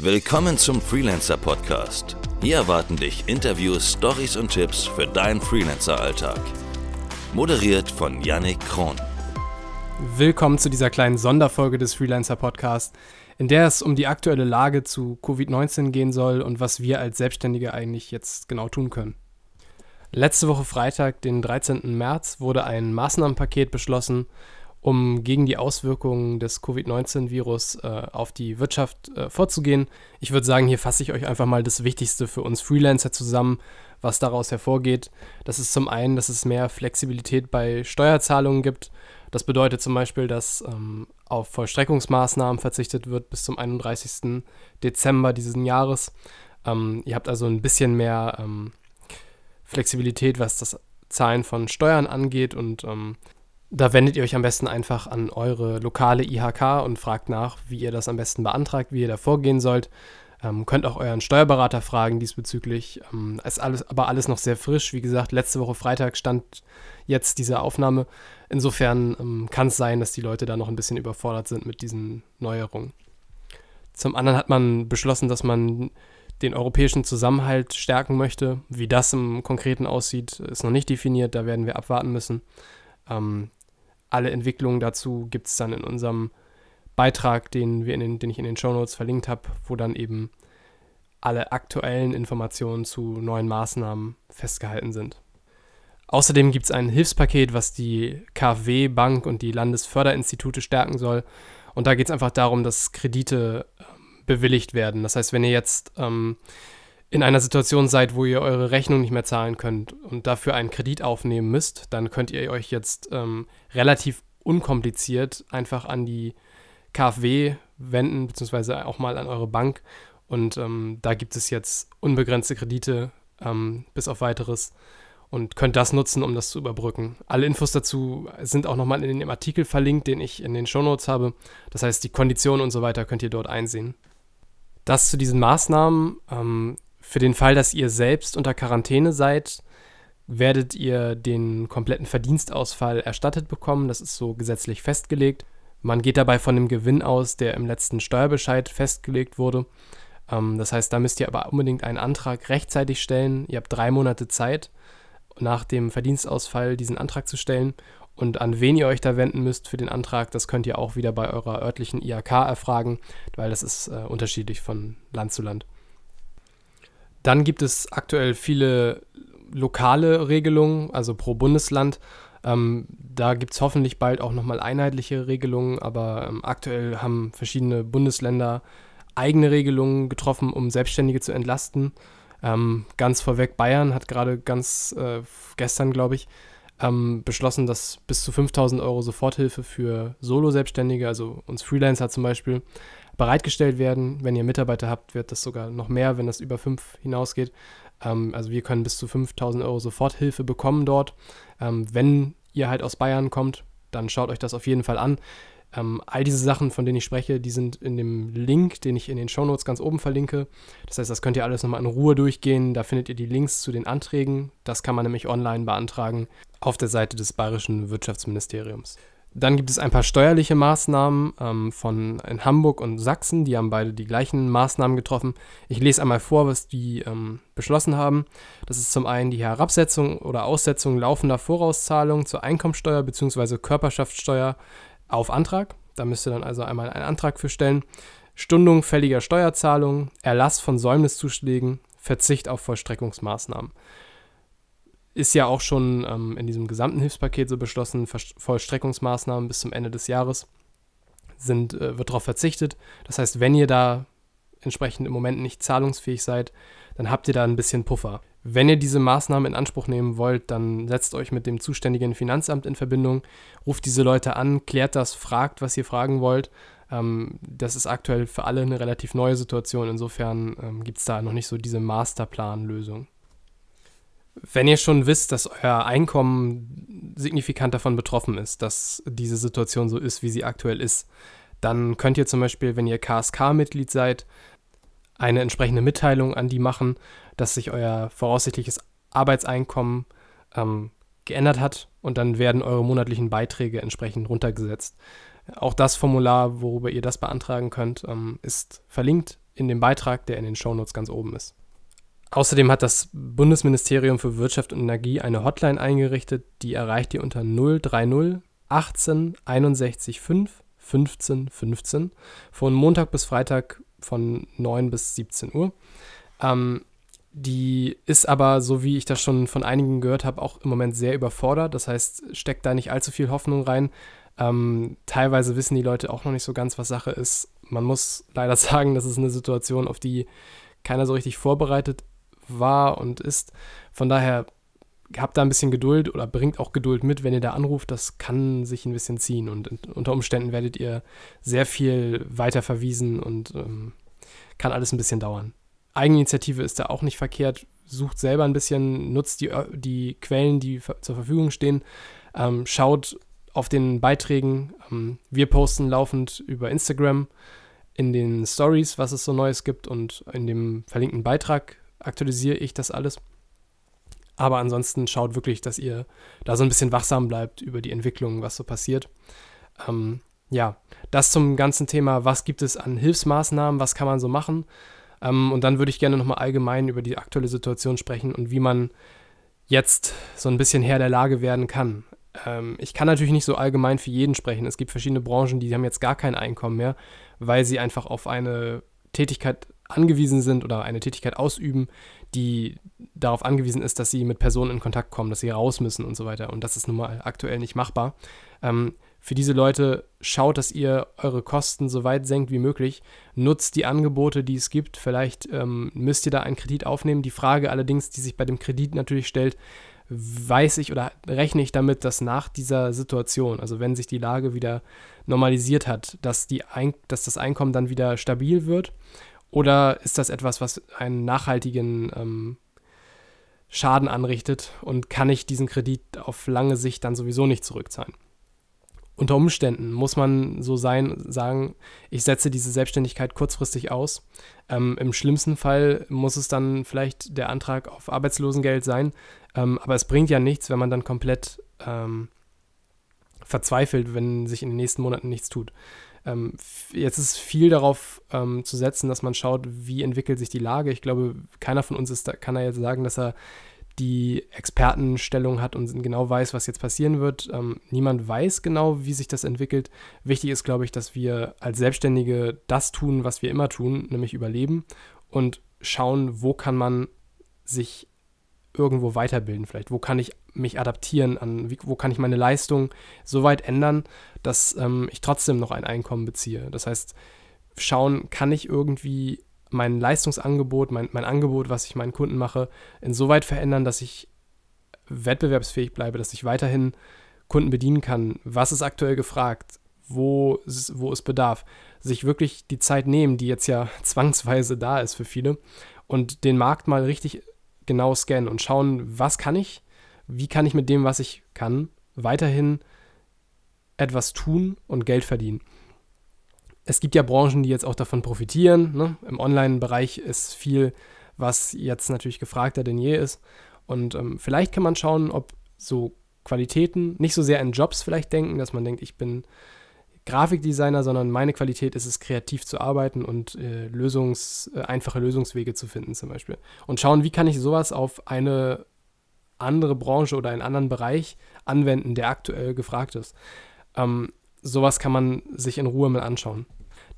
Willkommen zum Freelancer Podcast. Hier erwarten dich Interviews, Stories und Tipps für deinen Freelancer-Alltag. Moderiert von Yannick Kron. Willkommen zu dieser kleinen Sonderfolge des Freelancer Podcasts, in der es um die aktuelle Lage zu Covid-19 gehen soll und was wir als Selbstständige eigentlich jetzt genau tun können. Letzte Woche Freitag, den 13. März, wurde ein Maßnahmenpaket beschlossen, um gegen die Auswirkungen des Covid-19-Virus äh, auf die Wirtschaft äh, vorzugehen. Ich würde sagen, hier fasse ich euch einfach mal das Wichtigste für uns Freelancer zusammen, was daraus hervorgeht. Das ist zum einen, dass es mehr Flexibilität bei Steuerzahlungen gibt. Das bedeutet zum Beispiel, dass ähm, auf Vollstreckungsmaßnahmen verzichtet wird bis zum 31. Dezember dieses Jahres. Ähm, ihr habt also ein bisschen mehr ähm, Flexibilität, was das Zahlen von Steuern angeht und ähm, da wendet ihr euch am besten einfach an eure lokale IHK und fragt nach, wie ihr das am besten beantragt, wie ihr da vorgehen sollt. Ähm, könnt auch euren Steuerberater fragen diesbezüglich. Ähm, ist alles, aber alles noch sehr frisch. Wie gesagt, letzte Woche Freitag stand jetzt diese Aufnahme. Insofern ähm, kann es sein, dass die Leute da noch ein bisschen überfordert sind mit diesen Neuerungen. Zum anderen hat man beschlossen, dass man den europäischen Zusammenhalt stärken möchte. Wie das im Konkreten aussieht, ist noch nicht definiert. Da werden wir abwarten müssen. Ähm, alle Entwicklungen dazu gibt es dann in unserem Beitrag, den, wir in den, den ich in den Show Notes verlinkt habe, wo dann eben alle aktuellen Informationen zu neuen Maßnahmen festgehalten sind. Außerdem gibt es ein Hilfspaket, was die KfW Bank und die Landesförderinstitute stärken soll. Und da geht es einfach darum, dass Kredite ähm, bewilligt werden. Das heißt, wenn ihr jetzt ähm, in einer Situation seid, wo ihr eure Rechnung nicht mehr zahlen könnt und dafür einen Kredit aufnehmen müsst, dann könnt ihr euch jetzt ähm, relativ unkompliziert einfach an die KfW wenden, beziehungsweise auch mal an eure Bank. Und ähm, da gibt es jetzt unbegrenzte Kredite ähm, bis auf weiteres und könnt das nutzen, um das zu überbrücken. Alle Infos dazu sind auch nochmal in dem Artikel verlinkt, den ich in den Shownotes habe. Das heißt, die Konditionen und so weiter könnt ihr dort einsehen. Das zu diesen Maßnahmen. Ähm, für den Fall, dass ihr selbst unter Quarantäne seid, werdet ihr den kompletten Verdienstausfall erstattet bekommen. Das ist so gesetzlich festgelegt. Man geht dabei von dem Gewinn aus, der im letzten Steuerbescheid festgelegt wurde. Ähm, das heißt, da müsst ihr aber unbedingt einen Antrag rechtzeitig stellen. Ihr habt drei Monate Zeit, nach dem Verdienstausfall diesen Antrag zu stellen. Und an wen ihr euch da wenden müsst für den Antrag, das könnt ihr auch wieder bei eurer örtlichen IHK erfragen, weil das ist äh, unterschiedlich von Land zu Land. Dann gibt es aktuell viele lokale Regelungen, also pro Bundesland. Ähm, da gibt es hoffentlich bald auch nochmal einheitliche Regelungen, aber ähm, aktuell haben verschiedene Bundesländer eigene Regelungen getroffen, um Selbstständige zu entlasten. Ähm, ganz vorweg, Bayern hat gerade ganz äh, gestern, glaube ich, ähm, beschlossen, dass bis zu 5000 Euro Soforthilfe für Solo-Selbstständige, also uns Freelancer zum Beispiel, bereitgestellt werden. Wenn ihr Mitarbeiter habt, wird das sogar noch mehr, wenn das über fünf hinausgeht. Ähm, also wir können bis zu 5000 Euro Soforthilfe bekommen dort. Ähm, wenn ihr halt aus Bayern kommt, dann schaut euch das auf jeden Fall an. Ähm, all diese Sachen, von denen ich spreche, die sind in dem Link, den ich in den Shownotes ganz oben verlinke. Das heißt, das könnt ihr alles nochmal in Ruhe durchgehen. Da findet ihr die Links zu den Anträgen. Das kann man nämlich online beantragen auf der Seite des Bayerischen Wirtschaftsministeriums. Dann gibt es ein paar steuerliche Maßnahmen ähm, von in Hamburg und Sachsen. Die haben beide die gleichen Maßnahmen getroffen. Ich lese einmal vor, was die ähm, beschlossen haben. Das ist zum einen die Herabsetzung oder Aussetzung laufender Vorauszahlungen zur Einkommensteuer bzw. Körperschaftssteuer auf Antrag. Da müsst ihr dann also einmal einen Antrag für stellen. Stundung fälliger Steuerzahlungen, Erlass von Säumniszuschlägen, Verzicht auf Vollstreckungsmaßnahmen ist ja auch schon ähm, in diesem gesamten Hilfspaket so beschlossen, Vollstreckungsmaßnahmen bis zum Ende des Jahres sind, äh, wird darauf verzichtet. Das heißt, wenn ihr da entsprechend im Moment nicht zahlungsfähig seid, dann habt ihr da ein bisschen Puffer. Wenn ihr diese Maßnahmen in Anspruch nehmen wollt, dann setzt euch mit dem zuständigen Finanzamt in Verbindung, ruft diese Leute an, klärt das, fragt, was ihr fragen wollt. Ähm, das ist aktuell für alle eine relativ neue Situation. Insofern ähm, gibt es da noch nicht so diese Masterplan-Lösung. Wenn ihr schon wisst, dass euer Einkommen signifikant davon betroffen ist, dass diese Situation so ist, wie sie aktuell ist, dann könnt ihr zum Beispiel, wenn ihr KSK-Mitglied seid, eine entsprechende Mitteilung an die machen, dass sich euer voraussichtliches Arbeitseinkommen ähm, geändert hat und dann werden eure monatlichen Beiträge entsprechend runtergesetzt. Auch das Formular, worüber ihr das beantragen könnt, ähm, ist verlinkt in dem Beitrag, der in den Shownotes ganz oben ist. Außerdem hat das Bundesministerium für Wirtschaft und Energie eine Hotline eingerichtet, die erreicht ihr unter 030 18 61 5 15 15 von Montag bis Freitag von 9 bis 17 Uhr. Ähm, die ist aber, so wie ich das schon von einigen gehört habe, auch im Moment sehr überfordert. Das heißt, steckt da nicht allzu viel Hoffnung rein. Ähm, teilweise wissen die Leute auch noch nicht so ganz, was Sache ist. Man muss leider sagen, das ist eine Situation, auf die keiner so richtig vorbereitet war und ist. Von daher habt da ein bisschen Geduld oder bringt auch Geduld mit, wenn ihr da anruft. Das kann sich ein bisschen ziehen und unter Umständen werdet ihr sehr viel weiter verwiesen und ähm, kann alles ein bisschen dauern. Eigeninitiative ist da auch nicht verkehrt. Sucht selber ein bisschen, nutzt die, die Quellen, die zur Verfügung stehen. Ähm, schaut auf den Beiträgen. Ähm, wir posten laufend über Instagram in den Stories, was es so Neues gibt und in dem verlinkten Beitrag aktualisiere ich das alles. Aber ansonsten schaut wirklich, dass ihr da so ein bisschen wachsam bleibt über die Entwicklung, was so passiert. Ähm, ja, das zum ganzen Thema, was gibt es an Hilfsmaßnahmen, was kann man so machen. Ähm, und dann würde ich gerne nochmal allgemein über die aktuelle Situation sprechen und wie man jetzt so ein bisschen Herr der Lage werden kann. Ähm, ich kann natürlich nicht so allgemein für jeden sprechen. Es gibt verschiedene Branchen, die haben jetzt gar kein Einkommen mehr, weil sie einfach auf eine Tätigkeit angewiesen sind oder eine Tätigkeit ausüben, die darauf angewiesen ist, dass sie mit Personen in Kontakt kommen, dass sie raus müssen und so weiter. Und das ist nun mal aktuell nicht machbar. Ähm, für diese Leute schaut, dass ihr eure Kosten so weit senkt wie möglich. Nutzt die Angebote, die es gibt. Vielleicht ähm, müsst ihr da einen Kredit aufnehmen. Die Frage allerdings, die sich bei dem Kredit natürlich stellt, weiß ich oder rechne ich damit, dass nach dieser Situation, also wenn sich die Lage wieder normalisiert hat, dass, die Ein dass das Einkommen dann wieder stabil wird oder ist das etwas, was einen nachhaltigen ähm, Schaden anrichtet und kann ich diesen Kredit auf lange Sicht dann sowieso nicht zurückzahlen? Unter Umständen muss man so sein, sagen, ich setze diese Selbstständigkeit kurzfristig aus. Ähm, Im schlimmsten Fall muss es dann vielleicht der Antrag auf Arbeitslosengeld sein. Ähm, aber es bringt ja nichts, wenn man dann komplett ähm, verzweifelt, wenn sich in den nächsten Monaten nichts tut. Ähm, jetzt ist viel darauf ähm, zu setzen, dass man schaut, wie entwickelt sich die Lage. Ich glaube, keiner von uns ist da, kann da jetzt sagen, dass er die Expertenstellung hat und genau weiß, was jetzt passieren wird. Ähm, niemand weiß genau, wie sich das entwickelt. Wichtig ist, glaube ich, dass wir als Selbstständige das tun, was wir immer tun, nämlich überleben und schauen, wo kann man sich irgendwo weiterbilden vielleicht? Wo kann ich mich adaptieren an, wie, wo kann ich meine Leistung so weit ändern, dass ähm, ich trotzdem noch ein Einkommen beziehe? Das heißt, schauen, kann ich irgendwie mein Leistungsangebot, mein, mein Angebot, was ich meinen Kunden mache, insoweit verändern, dass ich wettbewerbsfähig bleibe, dass ich weiterhin Kunden bedienen kann. Was ist aktuell gefragt? Wo ist, wo ist Bedarf? Sich wirklich die Zeit nehmen, die jetzt ja zwangsweise da ist für viele, und den Markt mal richtig genau scannen und schauen, was kann ich, wie kann ich mit dem, was ich kann, weiterhin etwas tun und Geld verdienen. Es gibt ja Branchen, die jetzt auch davon profitieren. Ne? Im Online-Bereich ist viel, was jetzt natürlich gefragter denn je ist. Und ähm, vielleicht kann man schauen, ob so Qualitäten nicht so sehr in Jobs vielleicht denken, dass man denkt, ich bin Grafikdesigner, sondern meine Qualität ist es, kreativ zu arbeiten und äh, Lösungs, äh, einfache Lösungswege zu finden zum Beispiel. Und schauen, wie kann ich sowas auf eine andere Branche oder einen anderen Bereich anwenden, der aktuell gefragt ist. Ähm, sowas kann man sich in Ruhe mal anschauen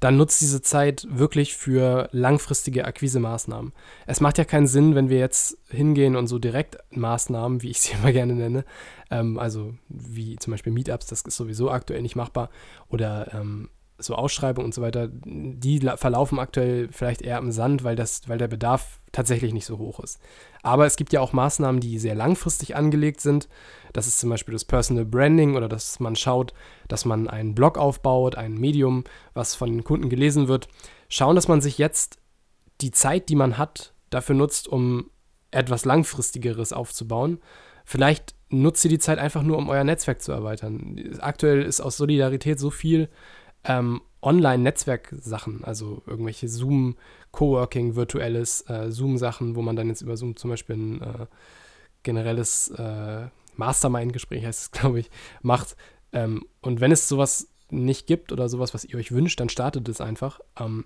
dann nutzt diese Zeit wirklich für langfristige Akquisemaßnahmen. Es macht ja keinen Sinn, wenn wir jetzt hingehen und so Direktmaßnahmen, wie ich sie immer gerne nenne, ähm, also wie zum Beispiel Meetups, das ist sowieso aktuell nicht machbar, oder ähm, so Ausschreibungen und so weiter, die verlaufen aktuell vielleicht eher im Sand, weil, das, weil der Bedarf tatsächlich nicht so hoch ist. Aber es gibt ja auch Maßnahmen, die sehr langfristig angelegt sind. Das ist zum Beispiel das Personal Branding oder dass man schaut, dass man einen Blog aufbaut, ein Medium, was von den Kunden gelesen wird. Schauen, dass man sich jetzt die Zeit, die man hat, dafür nutzt, um etwas Langfristigeres aufzubauen. Vielleicht nutzt ihr die Zeit einfach nur, um euer Netzwerk zu erweitern. Aktuell ist aus Solidarität so viel ähm, Online-Netzwerk-Sachen, also irgendwelche Zoom-Coworking, virtuelles äh, Zoom-Sachen, wo man dann jetzt über Zoom zum Beispiel ein äh, generelles äh, Mastermind-Gespräch, heißt es, glaube ich, macht. Ähm, und wenn es sowas nicht gibt oder sowas, was ihr euch wünscht, dann startet es einfach. Ähm,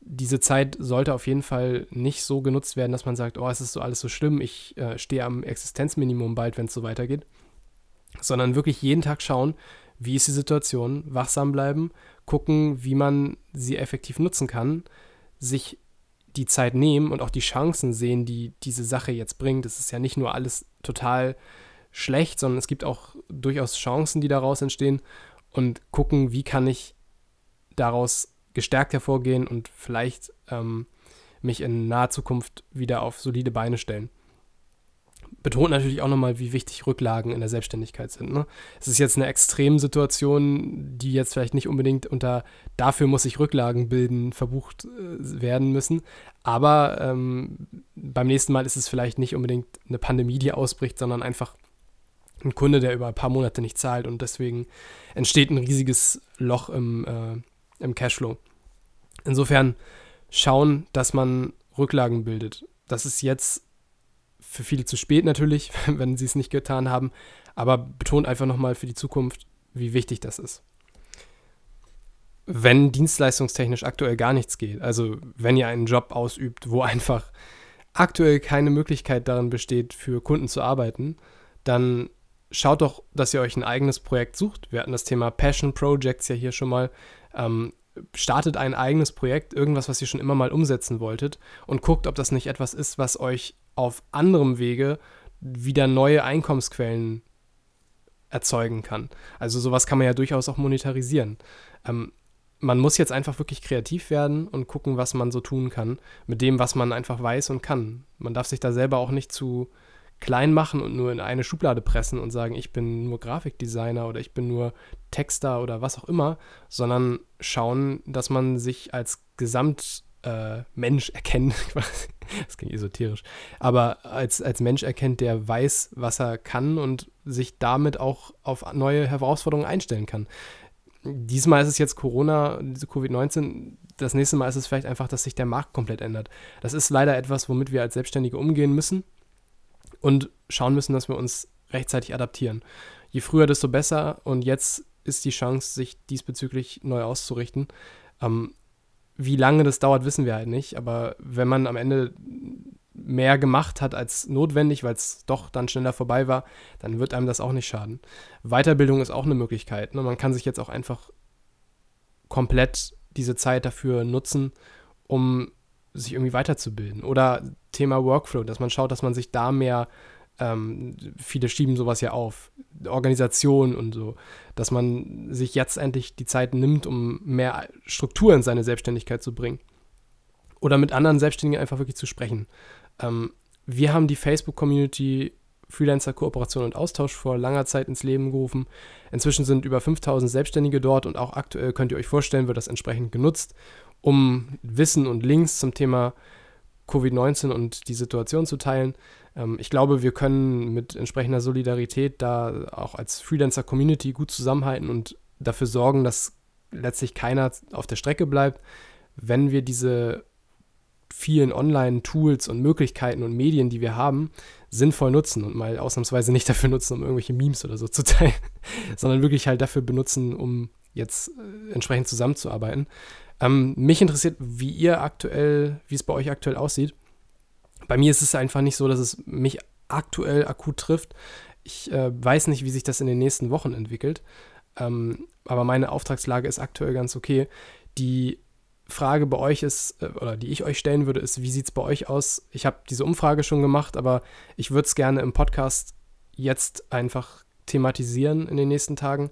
diese Zeit sollte auf jeden Fall nicht so genutzt werden, dass man sagt, oh, es ist so alles so schlimm, ich äh, stehe am Existenzminimum bald, wenn es so weitergeht, sondern wirklich jeden Tag schauen, wie ist die Situation, wachsam bleiben, gucken, wie man sie effektiv nutzen kann, sich die Zeit nehmen und auch die Chancen sehen, die diese Sache jetzt bringt. Es ist ja nicht nur alles total schlecht, sondern es gibt auch durchaus Chancen, die daraus entstehen und gucken, wie kann ich daraus gestärkt hervorgehen und vielleicht ähm, mich in naher Zukunft wieder auf solide Beine stellen. Betont natürlich auch nochmal, wie wichtig Rücklagen in der Selbstständigkeit sind. Ne? Es ist jetzt eine Extremsituation, die jetzt vielleicht nicht unbedingt unter dafür muss ich Rücklagen bilden verbucht äh, werden müssen. Aber ähm, beim nächsten Mal ist es vielleicht nicht unbedingt eine Pandemie, die ausbricht, sondern einfach ein Kunde, der über ein paar Monate nicht zahlt und deswegen entsteht ein riesiges Loch im, äh, im Cashflow. Insofern schauen, dass man Rücklagen bildet. Das ist jetzt für viele zu spät natürlich, wenn sie es nicht getan haben, aber betont einfach nochmal für die Zukunft, wie wichtig das ist. Wenn dienstleistungstechnisch aktuell gar nichts geht, also wenn ihr einen Job ausübt, wo einfach aktuell keine Möglichkeit darin besteht, für Kunden zu arbeiten, dann schaut doch, dass ihr euch ein eigenes Projekt sucht. Wir hatten das Thema Passion Projects ja hier schon mal. Ähm, startet ein eigenes Projekt, irgendwas, was ihr schon immer mal umsetzen wolltet und guckt, ob das nicht etwas ist, was euch auf anderem Wege wieder neue Einkommensquellen erzeugen kann. Also sowas kann man ja durchaus auch monetarisieren. Ähm, man muss jetzt einfach wirklich kreativ werden und gucken, was man so tun kann mit dem, was man einfach weiß und kann. Man darf sich da selber auch nicht zu klein machen und nur in eine Schublade pressen und sagen, ich bin nur Grafikdesigner oder ich bin nur Texter oder was auch immer, sondern schauen, dass man sich als Gesamtmensch äh, erkennt. das klingt esoterisch. Aber als, als Mensch erkennt, der weiß, was er kann und sich damit auch auf neue Herausforderungen einstellen kann. Diesmal ist es jetzt Corona, diese Covid-19. Das nächste Mal ist es vielleicht einfach, dass sich der Markt komplett ändert. Das ist leider etwas, womit wir als Selbstständige umgehen müssen und schauen müssen, dass wir uns rechtzeitig adaptieren. Je früher, desto besser. Und jetzt ist die Chance, sich diesbezüglich neu auszurichten. Ähm, wie lange das dauert, wissen wir halt nicht. Aber wenn man am Ende mehr gemacht hat als notwendig, weil es doch dann schneller vorbei war, dann wird einem das auch nicht schaden. Weiterbildung ist auch eine Möglichkeit. Ne? Man kann sich jetzt auch einfach komplett diese Zeit dafür nutzen, um sich irgendwie weiterzubilden. Oder Thema Workflow, dass man schaut, dass man sich da mehr, ähm, viele schieben sowas ja auf, Organisation und so, dass man sich jetzt endlich die Zeit nimmt, um mehr Struktur in seine Selbstständigkeit zu bringen. Oder mit anderen Selbstständigen einfach wirklich zu sprechen. Ähm, wir haben die Facebook-Community Freelancer Kooperation und Austausch vor langer Zeit ins Leben gerufen. Inzwischen sind über 5000 Selbstständige dort und auch aktuell könnt ihr euch vorstellen, wird das entsprechend genutzt um Wissen und Links zum Thema Covid-19 und die Situation zu teilen. Ähm, ich glaube, wir können mit entsprechender Solidarität da auch als Freelancer-Community gut zusammenhalten und dafür sorgen, dass letztlich keiner auf der Strecke bleibt, wenn wir diese vielen Online-Tools und Möglichkeiten und Medien, die wir haben, sinnvoll nutzen und mal ausnahmsweise nicht dafür nutzen, um irgendwelche Memes oder so zu teilen, sondern wirklich halt dafür benutzen, um jetzt äh, entsprechend zusammenzuarbeiten. Ähm, mich interessiert, wie ihr aktuell, wie es bei euch aktuell aussieht. Bei mir ist es einfach nicht so, dass es mich aktuell akut trifft. Ich äh, weiß nicht, wie sich das in den nächsten Wochen entwickelt. Ähm, aber meine Auftragslage ist aktuell ganz okay. Die Frage bei euch ist, äh, oder die ich euch stellen würde, ist, wie sieht es bei euch aus? Ich habe diese Umfrage schon gemacht, aber ich würde es gerne im Podcast jetzt einfach thematisieren in den nächsten Tagen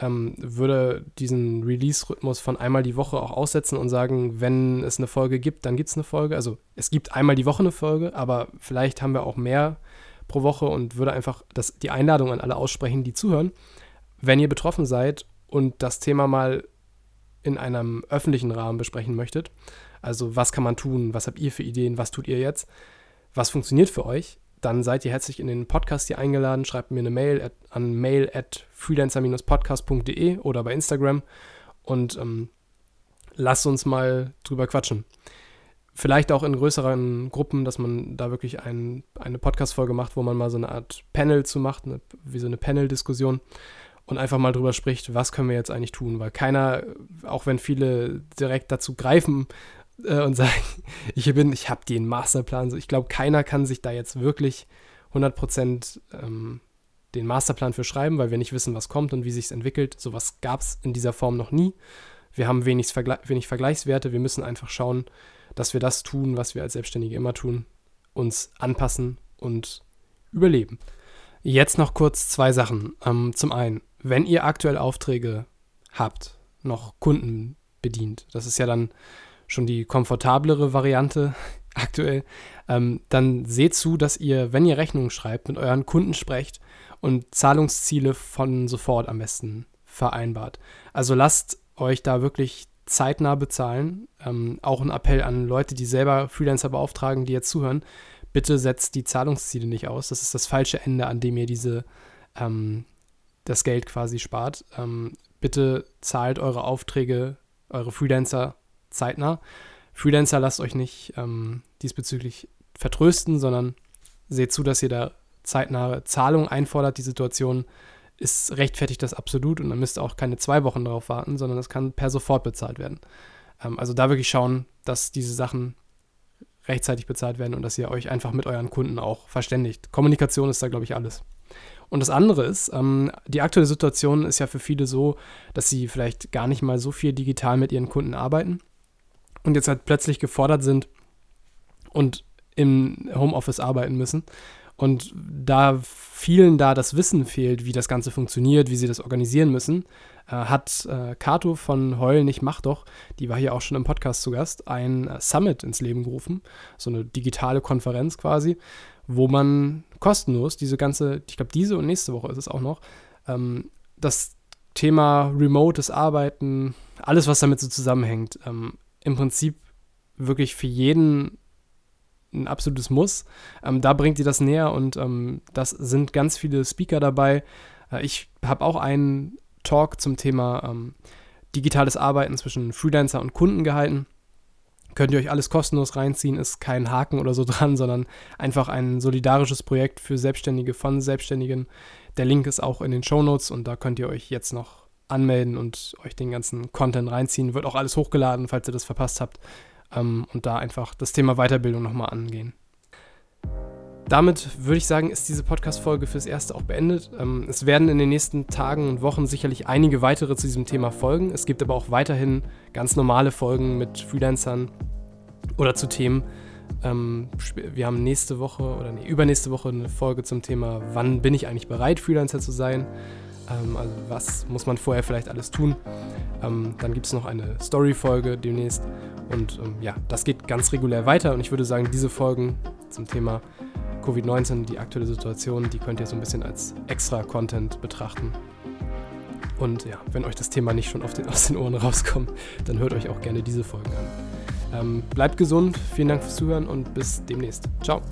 ähm, würde diesen Release-Rhythmus von einmal die Woche auch aussetzen und sagen, wenn es eine Folge gibt, dann gibt es eine Folge. Also es gibt einmal die Woche eine Folge, aber vielleicht haben wir auch mehr pro Woche und würde einfach das, die Einladung an alle aussprechen, die zuhören. Wenn ihr betroffen seid und das Thema mal in einem öffentlichen Rahmen besprechen möchtet, also was kann man tun, was habt ihr für Ideen, was tut ihr jetzt, was funktioniert für euch, dann seid ihr herzlich in den Podcast hier eingeladen. Schreibt mir eine Mail at, an mail at freelancer-podcast.de oder bei Instagram und ähm, lasst uns mal drüber quatschen. Vielleicht auch in größeren Gruppen, dass man da wirklich ein, eine Podcast-Folge macht, wo man mal so eine Art Panel zu macht, eine, wie so eine Panel-Diskussion und einfach mal drüber spricht, was können wir jetzt eigentlich tun, weil keiner, auch wenn viele direkt dazu greifen äh, und sage, ich bin, ich habe den Masterplan. So, ich glaube, keiner kann sich da jetzt wirklich 100% ähm, den Masterplan für schreiben, weil wir nicht wissen, was kommt und wie sich es entwickelt. Sowas gab es in dieser Form noch nie. Wir haben wenig, Vergle wenig Vergleichswerte. Wir müssen einfach schauen, dass wir das tun, was wir als Selbstständige immer tun, uns anpassen und überleben. Jetzt noch kurz zwei Sachen. Ähm, zum einen, wenn ihr aktuell Aufträge habt, noch Kunden bedient, das ist ja dann schon die komfortablere Variante aktuell, ähm, dann seht zu, dass ihr, wenn ihr Rechnungen schreibt, mit euren Kunden sprecht und Zahlungsziele von sofort am besten vereinbart. Also lasst euch da wirklich zeitnah bezahlen. Ähm, auch ein Appell an Leute, die selber Freelancer beauftragen, die jetzt zuhören. Bitte setzt die Zahlungsziele nicht aus. Das ist das falsche Ende, an dem ihr diese ähm, das Geld quasi spart. Ähm, bitte zahlt eure Aufträge, eure Freelancer zeitnah. Freelancer lasst euch nicht ähm, diesbezüglich vertrösten, sondern seht zu, dass ihr da zeitnahe Zahlung einfordert. Die Situation ist rechtfertigt das absolut und dann müsst ihr auch keine zwei Wochen darauf warten, sondern das kann per sofort bezahlt werden. Ähm, also da wirklich schauen, dass diese Sachen rechtzeitig bezahlt werden und dass ihr euch einfach mit euren Kunden auch verständigt. Kommunikation ist da, glaube ich, alles. Und das andere ist, ähm, die aktuelle Situation ist ja für viele so, dass sie vielleicht gar nicht mal so viel digital mit ihren Kunden arbeiten und jetzt halt plötzlich gefordert sind und im Homeoffice arbeiten müssen. Und da vielen da das Wissen fehlt, wie das Ganze funktioniert, wie sie das organisieren müssen, äh, hat äh, Kato von Heul nicht Mach doch, die war hier auch schon im Podcast zu Gast, ein äh, Summit ins Leben gerufen, so eine digitale Konferenz quasi, wo man kostenlos diese ganze, ich glaube diese und nächste Woche ist es auch noch, ähm, das Thema remotes Arbeiten, alles was damit so zusammenhängt, ähm, im Prinzip wirklich für jeden ein absolutes Muss. Ähm, da bringt sie das näher und ähm, das sind ganz viele Speaker dabei. Äh, ich habe auch einen Talk zum Thema ähm, digitales Arbeiten zwischen Freelancer und Kunden gehalten. Könnt ihr euch alles kostenlos reinziehen, ist kein Haken oder so dran, sondern einfach ein solidarisches Projekt für Selbstständige von Selbstständigen. Der Link ist auch in den Show Notes und da könnt ihr euch jetzt noch anmelden und euch den ganzen Content reinziehen. Wird auch alles hochgeladen, falls ihr das verpasst habt. Ähm, und da einfach das Thema Weiterbildung nochmal angehen. Damit würde ich sagen, ist diese Podcast-Folge fürs Erste auch beendet. Ähm, es werden in den nächsten Tagen und Wochen sicherlich einige weitere zu diesem Thema folgen. Es gibt aber auch weiterhin ganz normale Folgen mit Freelancern oder zu Themen. Ähm, wir haben nächste Woche oder nee, übernächste Woche eine Folge zum Thema, wann bin ich eigentlich bereit, Freelancer zu sein. Ähm, also was muss man vorher vielleicht alles tun. Ähm, dann gibt es noch eine Story-Folge demnächst. Und ähm, ja, das geht ganz regulär weiter. Und ich würde sagen, diese Folgen zum Thema Covid-19, die aktuelle Situation, die könnt ihr so ein bisschen als extra Content betrachten. Und ja, wenn euch das Thema nicht schon den, aus den Ohren rauskommt, dann hört euch auch gerne diese Folgen an. Ähm, bleibt gesund, vielen Dank fürs Zuhören und bis demnächst. Ciao.